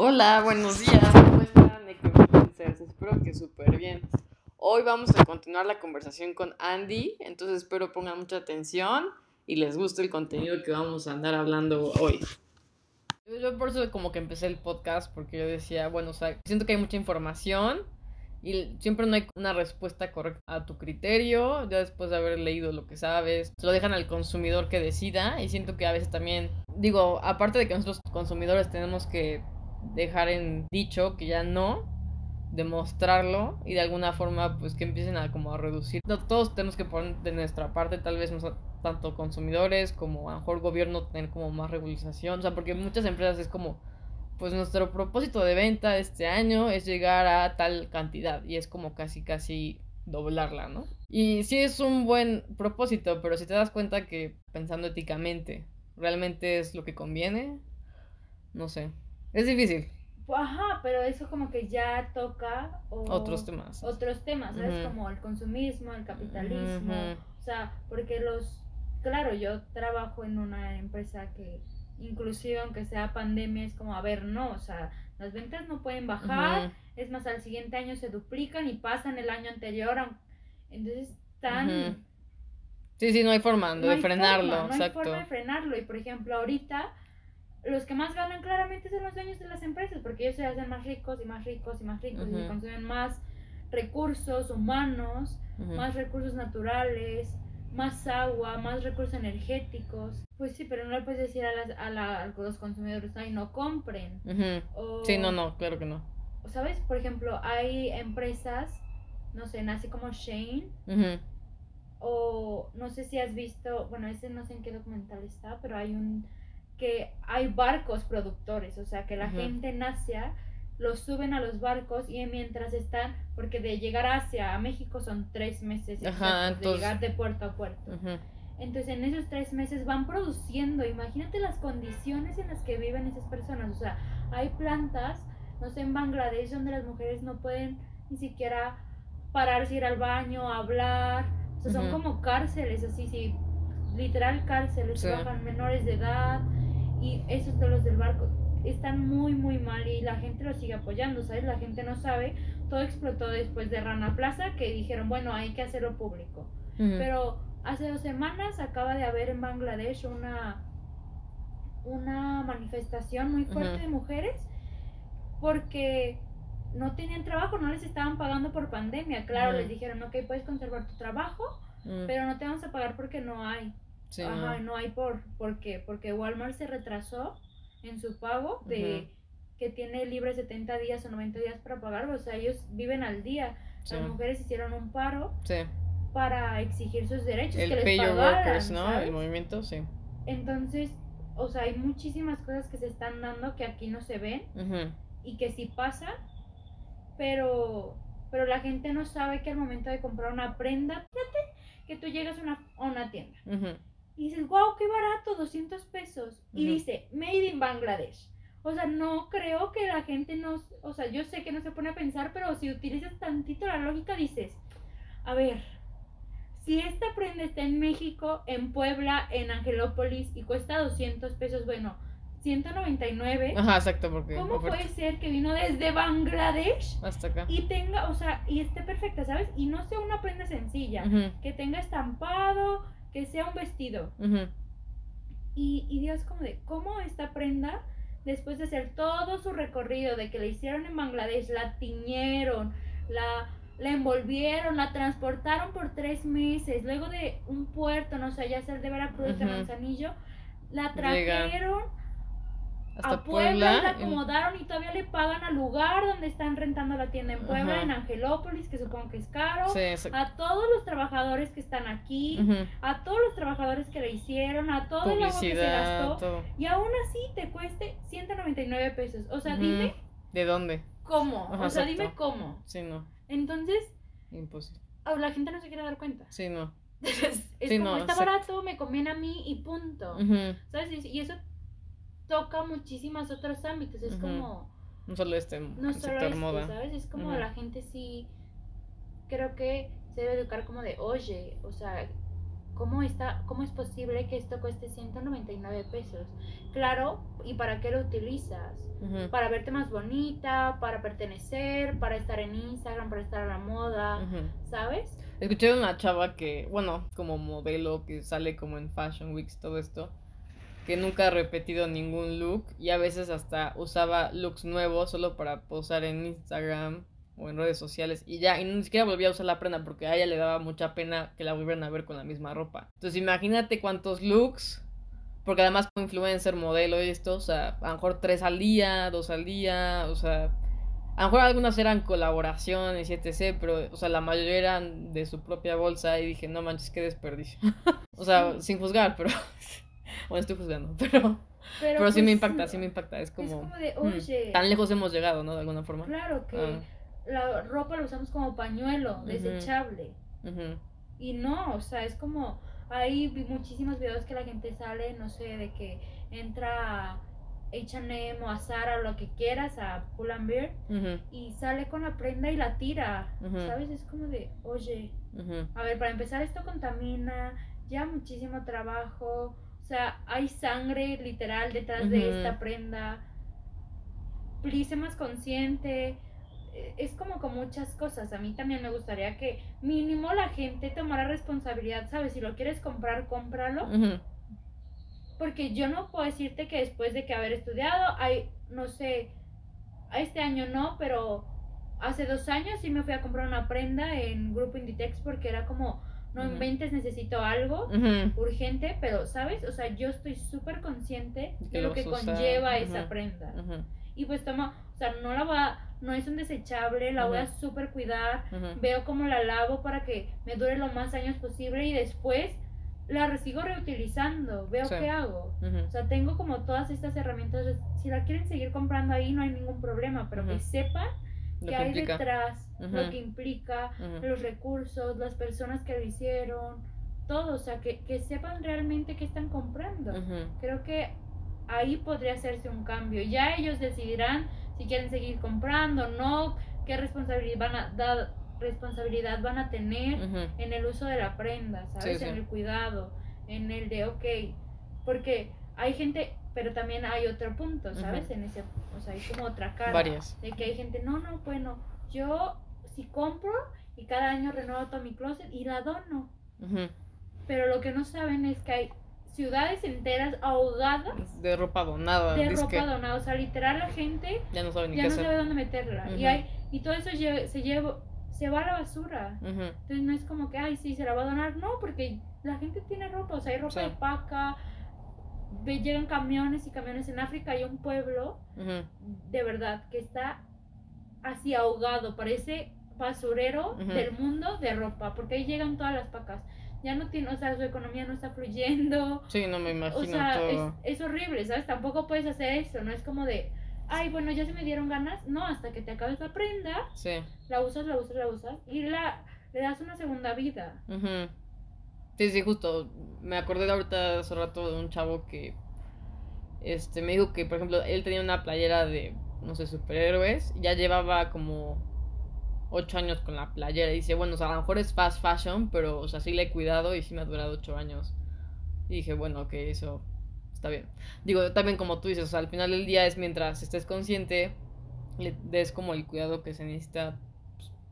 Hola, buenos días. ¿Cómo están, Necromancers? Espero que súper bien. Hoy vamos a continuar la conversación con Andy, entonces espero pongan mucha atención y les guste el contenido que vamos a andar hablando hoy. Yo por eso como que empecé el podcast porque yo decía, bueno, o sea, siento que hay mucha información y siempre no hay una respuesta correcta a tu criterio, ya después de haber leído lo que sabes, se lo dejan al consumidor que decida y siento que a veces también, digo, aparte de que nosotros consumidores tenemos que dejar en dicho que ya no, demostrarlo y de alguna forma pues que empiecen a como a reducir. todos tenemos que poner de nuestra parte, tal vez tanto consumidores como a lo mejor gobierno tener como más regularización, o sea, porque muchas empresas es como pues nuestro propósito de venta este año es llegar a tal cantidad y es como casi casi doblarla, ¿no? Y sí es un buen propósito, pero si te das cuenta que pensando éticamente realmente es lo que conviene, no sé. Es difícil. Ajá, pero eso como que ya toca otros temas. Otros temas, ¿sabes? Como el consumismo, el capitalismo. O sea, porque los... Claro, yo trabajo en una empresa que inclusive aunque sea pandemia es como, a ver, no, o sea, las ventas no pueden bajar, es más, al siguiente año se duplican y pasan el año anterior. Entonces, están... Sí, sí, no hay forma de frenarlo. no hay forma de frenarlo. Y por ejemplo, ahorita los que más ganan claramente son los dueños de las empresas, porque ellos se hacen más ricos y más ricos y más ricos y consumen más recursos humanos, más recursos naturales, más agua, más recursos energéticos. Pues sí, pero no le puedes decir a, las, a, la, los consumidores, ay, no compren. sí, no, no, claro que no. ¿Sabes? Por ejemplo, hay empresas, no sé, nace como Shane. O no sé si has visto, bueno, ese no sé en qué documental está, pero hay un que hay barcos productores, o sea, que la gente en Asia los suben a los barcos y mientras están, porque de llegar a Asia a México son tres meses de llegar de puerto a puerto. Entonces en esos tres meses van produciendo, imagínate las condiciones en las que viven esas personas, o sea, hay plantas, no sé, en Bangladesh donde las mujeres no pueden ni siquiera pararse, ir al baño, hablar, o sea, son como cárceles, así, sí, literal cárceles, trabajan menores de edad, y esos de los del barco están muy muy mal y la gente lo sigue apoyando, ¿sabes? La gente no sabe, todo explotó después de Rana Plaza que dijeron, bueno, hay que hacerlo público. Pero hace dos semanas acaba de haber en Bangladesh una, una manifestación muy fuerte de mujeres porque no tenían trabajo, no les estaban pagando por pandemia. Claro, les dijeron, ok, puedes conservar tu trabajo, pero no te vamos a pagar porque no hay. Ajá, no. hay por, ¿por qué? Porque Walmart se retrasó en su pago de que tiene libre 70 días o 90 días para pagar, o sea, ellos viven al día. Las mujeres hicieron un paro para exigir sus derechos, El que les pagaran, ¿no? El movimiento, sí. Entonces, o sea, hay muchísimas cosas que se están dando que aquí no se ven y que sí pasa, pero pero la gente no sabe que al momento de comprar una prenda, fíjate que tú llegas a una, a una tienda y dices, wow, qué barato, 200 pesos. Y dice, made in Bangladesh. O sea, no creo que la gente no, o sea, yo sé que no se pone a pensar, pero si utilizas tantito la lógica, dices, a ver, si esta prenda está en México, en Puebla, en Angelópolis y cuesta 200 pesos, bueno, 199. Ajá, exacto, porque. ¿Cómo puede ser que vino desde Bangladesh? Hasta acá. Y tenga, o sea, y esté perfecta, ¿sabes? Y no sea una prenda sencilla, que tenga estampado, que sea un vestido. y, y Dios como de, ¿cómo esta prenda después de hacer todo su recorrido, de que la hicieron en Bangladesh, la tiñeron, la, la envolvieron, la transportaron por tres meses, luego de un puerto, no sé, ya sea el de Veracruz, de Manzanillo, la trajeron a Puebla, la acomodaron y... todavía le pagan al lugar donde están rentando la tienda en Puebla, en Angelópolis, que supongo que es caro, a todos los trabajadores que están aquí, a todos los trabajadores que le hicieron, a todo el agua que se gastó, y aún así te cueste 199 pesos. O sea, dime. ¿De dónde? ¿Cómo? o sea, dime cómo. Sí, no. Entonces. Imposible. La gente no se quiere dar cuenta. Sí, no. es como, está barato, me conviene a mí y punto. ¿Sabes? Y eso toca muchísimos otros ámbitos. Es como. No solo este no solo este, moda. ¿sabes? Es como la gente sí. Creo que se debe educar como de, oye, o sea, ¿cómo, está, ¿cómo es posible que esto cueste 199 pesos? Claro, ¿y para qué lo utilizas? Para verte más bonita, para pertenecer, para estar en Instagram, para estar a la moda, ¿sabes? Escuché de una chava que, bueno, como modelo que sale como en Fashion Weeks, todo esto, que nunca ha repetido ningún look y a veces hasta usaba looks nuevos solo para posar en Instagram o en redes sociales y ya, y ni siquiera volvía a usar la prenda porque a ella le daba mucha pena que la volvieran a ver con la misma ropa. Entonces imagínate cuántos looks, porque además como influencer, modelo y esto, o sea, a lo mejor tres al día, dos al día, o sea, a lo mejor algunas eran colaboraciones y etc, pero, o sea, la mayoría eran de su propia bolsa y dije, no manches, qué desperdicio. o sea, sin juzgar, pero... bueno, estoy juzgando, pero... Pero, sí me pues, impacta, sí me impacta. Es como. como de, mm, oye. tan lejos hemos llegado, ¿no? De alguna forma. Claro que ah. la ropa la usamos como pañuelo, desechable. Y no, o sea, es como. Hay muchísimos videos que la gente sale, no sé, de que entra a HM o a Zara o lo que quieras, a Pull and Bear, y sale con la prenda y la tira. ¿Sabes? Es como de, oye, a ver, para empezar, esto contamina, ya muchísimo trabajo o sea, hay sangre literal detrás de esta prenda. Please, más consciente. E, es como con muchas cosas. A mí también me gustaría que mínimo la gente tomara responsabilidad, ¿sabes? Si lo quieres comprar, cómpralo. Porque yo no puedo decirte que después de que haber estudiado, hay, no sé, este año no, pero hace dos años sí me fui a comprar una prenda en Grupo Inditex porque era como, no inventes, necesito algo urgente, pero, ¿sabes? O sea, yo estoy súper consciente de lo que conlleva esa prenda. Y pues toma, o sea, no la va, no es un desechable, la voy a súper cuidar, veo cómo la lavo para que me dure lo más años posible y después la sigo reutilizando, veo qué hago. O sea, tengo como todas estas herramientas, si la quieren seguir comprando ahí no hay ningún problema, pero que sepan que, hay detrás, lo que implica, los recursos, las personas que lo hicieron, todo, o sea, que, que sepan realmente qué están comprando. Creo que ahí podría hacerse un cambio. Ya ellos decidirán si quieren seguir comprando o no, qué responsabilidad van a dar responsabilidad van a tener en el uso de la prenda, ¿sabes? En el cuidado, en el de, ok, porque hay gente, pero también hay otro punto, ¿sabes? En ese, o sea, hay como otra cara. Varias. De que hay gente, no, no, bueno, yo si compro y cada año renuevo todo mi closet y la dono. Pero lo que no saben es que hay ciudades enteras ahogadas de ropa donada. De ropa donada, o sea, literal la gente ya no sabe, ni ya no sabe dónde meterla. Y hay y todo eso se lleva se va a la basura. Entonces no es como que, ay, sí, se la va a donar. No, porque la gente tiene ropa, o sea, hay ropa de paca, llegan camiones y camiones en África hay un pueblo de verdad que está así ahogado parece basurero del mundo de ropa porque ahí llegan todas las pacas ya no tiene, o sea, su economía no está fluyendo. Sí, no me imagino. O sea, Es, horrible, ¿sabes? Tampoco puedes hacer eso, no es como de, ay, bueno, ya se me dieron ganas. No, hasta que te acabes la prenda, sí. la usas, la usas, la usas y la, le das una segunda vida. Sí, sí, justo. Me acordé de ahorita hace rato de un chavo que este me dijo que, por ejemplo, él tenía una playera de, no sé, superhéroes. ya llevaba como ocho años con la playera. Y dice, bueno, o sea, a lo mejor es fast fashion, pero, o sea, sí le he cuidado y sí me ha durado ocho años. Y dije, bueno, ok, eso está bien. Digo, también como tú dices, o sea, al final del día es mientras estés consciente, le des como el cuidado que se necesita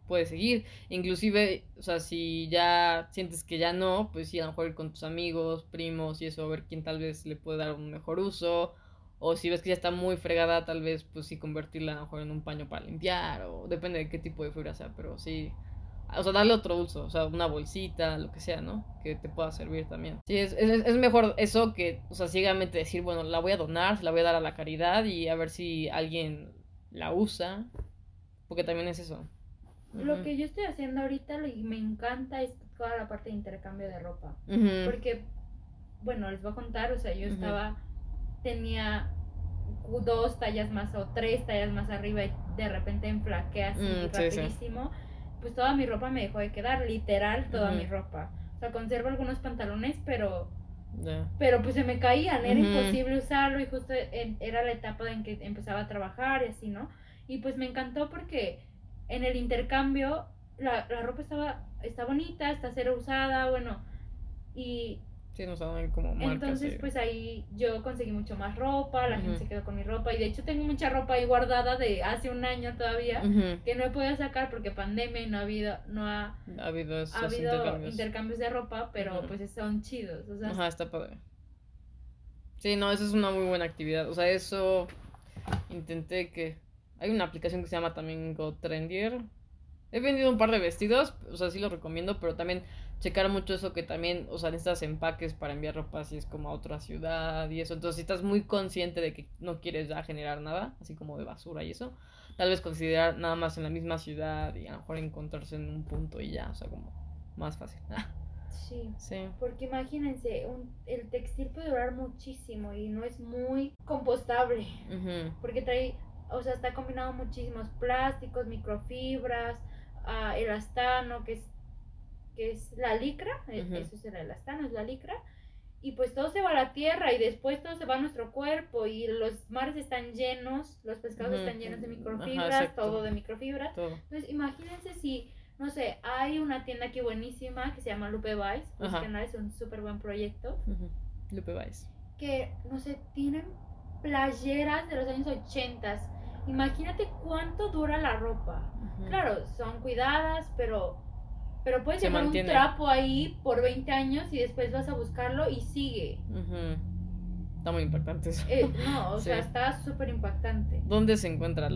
puedes seguir. Inclusive, o sea, si ya sientes que ya no, pues sí, a lo mejor ir con tus amigos, primos y eso, a ver quién tal vez le puede dar un mejor uso. O si ves que ya está muy fregada, tal vez pues sí convertirla a lo mejor en un paño para limpiar o depende de qué tipo de fibra sea, pero sí o sea, darle otro uso, o sea, una bolsita, lo que sea, ¿no? Que te pueda servir también. Sí, es, es, es, mejor eso que, o sea, ciegamente decir, bueno, la voy a donar, la voy a dar a la caridad y a ver si alguien la usa, porque también es eso. Lo que yo estoy haciendo ahorita y me encanta es toda la parte de intercambio de ropa. Porque, bueno, les voy a contar, o sea, yo estaba, tenía dos tallas más o tres tallas más arriba y de repente enflaqué así mm, rapidísimo. Pues toda mi ropa me dejó de quedar, literal toda mi ropa. O sea, conservo algunos pantalones, pero pero pues se me caían, era imposible usarlo y justo era la etapa en que empezaba a trabajar y así, ¿no? Y pues me encantó porque en el intercambio la, la ropa estaba, está bonita, está cero usada, bueno, y Sí, nos como marcas, Entonces, pues ahí yo conseguí mucho más ropa, la gente se quedó con mi ropa y de hecho tengo mucha ropa ahí guardada de hace un año todavía que no he podido sacar porque pandemia y no ha habido no ha, ha habido, esos ha habido intercambios. de ropa, pero pues son chidos, o sea, Ajá, está padre. Sí, no, eso es una muy buena actividad, o sea, eso intenté que hay una aplicación que se llama también GoTrendier. He vendido un par de vestidos, o sea, sí lo recomiendo, pero también checar mucho eso que también, o sea, necesitas empaques para enviar ropa si es como a otra ciudad y eso. Entonces, si estás muy consciente de que no quieres ya generar nada, así como de basura y eso, tal vez considerar nada más en la misma ciudad y a lo mejor encontrarse en un punto y ya, o sea, como más fácil. Sí, sí. Porque imagínense, un, el textil puede durar muchísimo y no es muy compostable. Porque trae, o sea, está combinado muchísimos plásticos, microfibras, uh, elastano, que es que es la licra, e, eso es el elastano, es la licra, y pues todo se va a la tierra y después todo se va a nuestro cuerpo y los mares están llenos, los pescados están llenos de microfibras, todo de microfibras. Entonces imagínense si, no sé, hay una tienda aquí buenísima que se llama Lupe Vice, pues que es un súper buen proyecto. Lupe Vice. Que, no sé, tienen playeras de los años 80. Imagínate cuánto dura la ropa. Claro, son cuidadas, pero pero puedes llevar un trapo ahí por 20 años y después vas a buscarlo y sigue. Está muy impactante eso. Eh, no, o sea, está súper impactante. ¿Dónde se encuentra?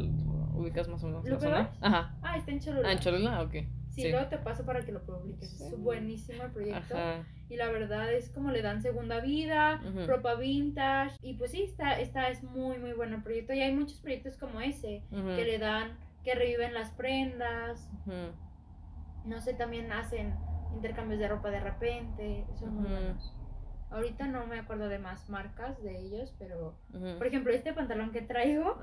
¿Ubicas más o menos la zona? Ajá. Ah, está en Cholula. Ah, en Cholula, ok. Sí, luego te paso para que lo publiques. Es buenísimo el proyecto. Ajá. Y la verdad es como le dan segunda vida, ropa vintage. Y pues sí, está, está, es muy, muy bueno el proyecto. Y hay muchos proyectos como ese que le dan, que reviven las prendas no sé, también hacen intercambios de ropa de repente, son muy buenos. Ahorita no me acuerdo de más marcas de ellos, pero por ejemplo, este pantalón que traigo,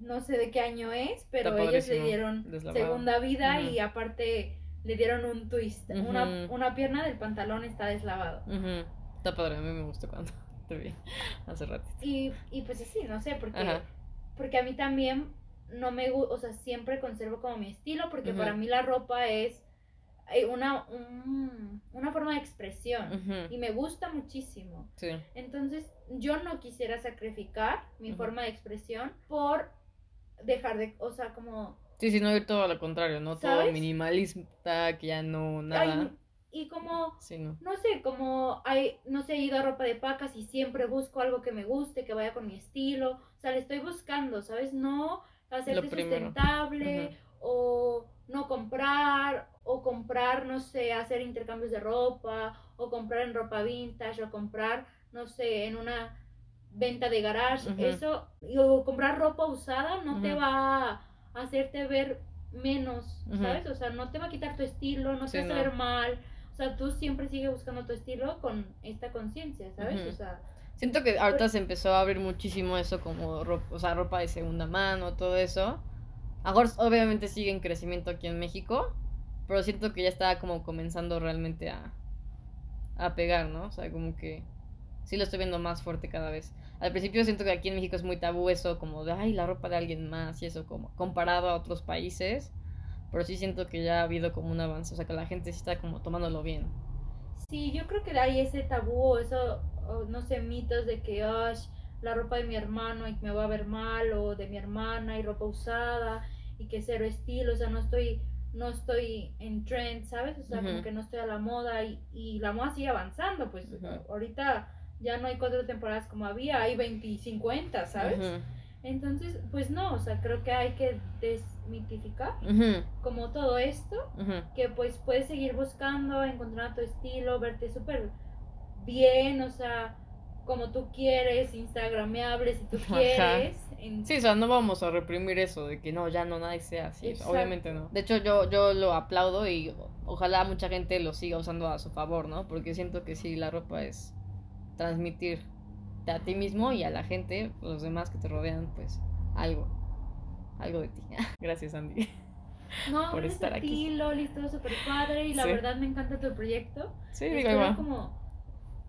no sé de qué año es, pero ellos le dieron segunda vida y aparte le dieron un twist. una, una, pierna del pantalón está deslavado. Está padre, a mí me gustó cuando te vi hace rato. Y, y pues sí, no sé, porque, porque a mí también no me gusta, o sea, siempre conservo como mi estilo porque para mí la ropa es eh, una, una forma de expresión y me gusta muchísimo. Entonces, yo no quisiera sacrificar mi forma de expresión por dejar de, o sea, como... Sí, sí, no ir todo a lo contrario, ¿no? Todo minimalista, que ya no, nada. y como, no. sé, como hay, no sé, he ido a ropa de pacas y siempre busco algo que me guste, que vaya con mi estilo. O sea, le estoy buscando, ¿sabes? No hacerte sustentable o no comprar o comprar, no sé, hacer intercambios de ropa o comprar en ropa vintage o comprar, no sé, en una venta de garage, eso, o comprar ropa usada no te va a hacerte ver menos, ¿sabes? O sea, no te va a quitar tu estilo, no te va a hacer mal. O sea, tú siempre sigues buscando tu estilo con esta conciencia, ¿sabes? O sea, Siento que ahorita se empezó a abrir muchísimo eso como ropa, o sea, ropa de segunda mano, todo eso. Ahora obviamente sigue en crecimiento aquí en México, pero siento que ya está como comenzando realmente a, a pegar, ¿no? O sea, como que sí lo estoy viendo más fuerte cada vez. Al principio siento que aquí en México es muy tabú eso, como de, ay, la ropa de alguien más y eso, como comparado a otros países. Pero sí siento que ya ha habido como un avance, o sea, que la gente sí está como tomándolo bien. Sí, yo creo que hay ese tabú, eso no sé, mitos de que la ropa de mi hermano y me va a ver mal, o de mi hermana y ropa usada, y que cero estilo, o sea, no estoy, no estoy en trend, ¿sabes? O sea, como que no estoy a la moda y, y la moda sigue avanzando, pues ahorita ya no hay cuatro temporadas como había, hay 20 50, ¿sabes? Entonces, pues no, o sea, creo que hay que desmitificar como todo esto, que pues puedes seguir buscando, encontrar tu estilo, verte súper bien, o sea, como tú quieres, instagrameable si tú quieres. Sí, o sea, no vamos a reprimir eso de que no, ya no nadie sea así, obviamente no. De hecho, yo, yo lo aplaudo y ojalá mucha gente lo siga usando a su favor, ¿no? Porque siento que sí, la ropa es transmitir a ti mismo y a la gente, los demás que te rodean, pues algo, algo de ti. Gracias, Andy. No, por estar a ti, Loli, todo súper padre y la verdad me encanta tu proyecto. Sí, digo, como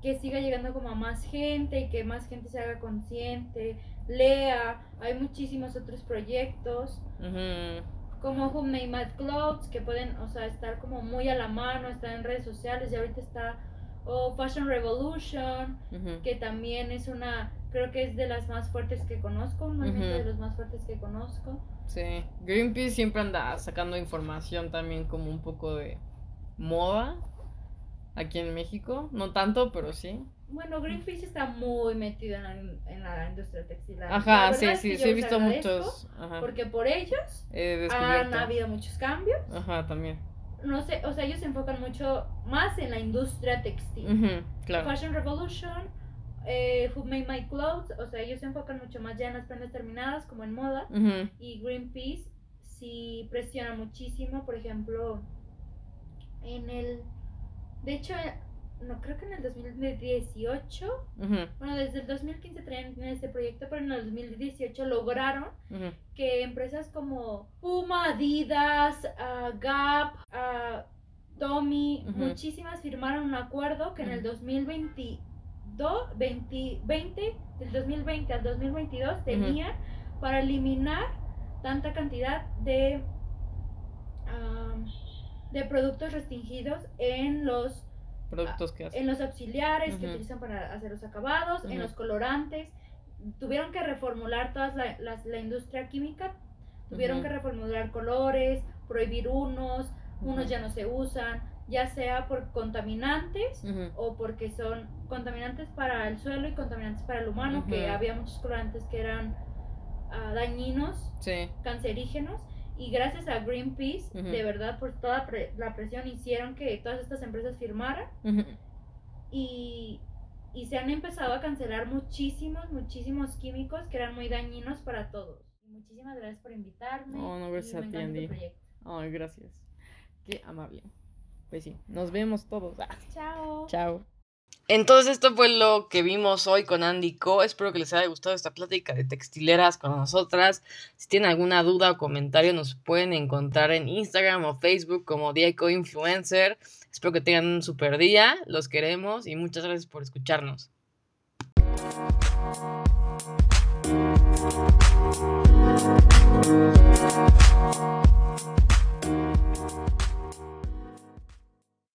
que siga llegando como a más gente y que más gente se haga consciente, lea, hay muchísimos otros proyectos. Como Homemade Mad Clothes, que pueden, o sea, estar como muy a la mano, estar en redes sociales y ahorita está o Fashion Revolution, que también es una, creo que es de las más fuertes que conozco, un movimiento de los más fuertes que conozco. Sí, Greenpeace siempre anda sacando información también como un poco de moda aquí en México, no tanto, pero sí. Bueno, Greenpeace está muy metido en la, en la industria textil. Ajá, sí, sí, sí, he visto muchos. Porque por ellos han habido muchos cambios. Ajá, también no sé, o sea, ellos se enfocan mucho más en la industria textil. Fashion Revolution, eh, Who Made My Clothes, o sea, ellos se enfocan mucho más ya en las prendas terminadas, como en moda. Y Greenpeace sí presiona muchísimo, por ejemplo, en el... De hecho, no creo que en el 2018, bueno, desde el 2015 traían este proyecto, pero en el 2018 lograron que empresas como Puma, Adidas, uh, Gap, uh, Tommy, muchísimas firmaron un acuerdo que en el 2022, 20, 20, del 2020 al 2022 tenían para eliminar tanta cantidad de, de productos restringidos en los productos que hacen. En los auxiliares que utilizan para hacer los acabados, en los colorantes. Tuvieron que reformular toda la, la, industria química, tuvieron que reformular colores, prohibir unos, unos ya no se usan, ya sea por contaminantes o porque son contaminantes para el suelo y contaminantes para el humano, que había muchos colorantes que eran uh, dañinos, cancerígenos y gracias a Greenpeace, de verdad, por toda la presión, hicieron que todas estas empresas firmaran. y, se han empezado a cancelar muchísimos, muchísimos químicos que eran muy dañinos para todos. Muchísimas gracias por invitarme. Oh, no, gracias a ti, Andy. Ay, gracias. Qué amable. Pues sí, nos vemos todos. Chao. Chao. Entonces esto fue lo que vimos hoy con Andy Co. Espero que les haya gustado esta plática de textileras con nosotras. Si tienen alguna duda o comentario nos pueden encontrar en Instagram o Facebook como Diaco Influencer. Espero que tengan un super día, los queremos y muchas gracias por escucharnos.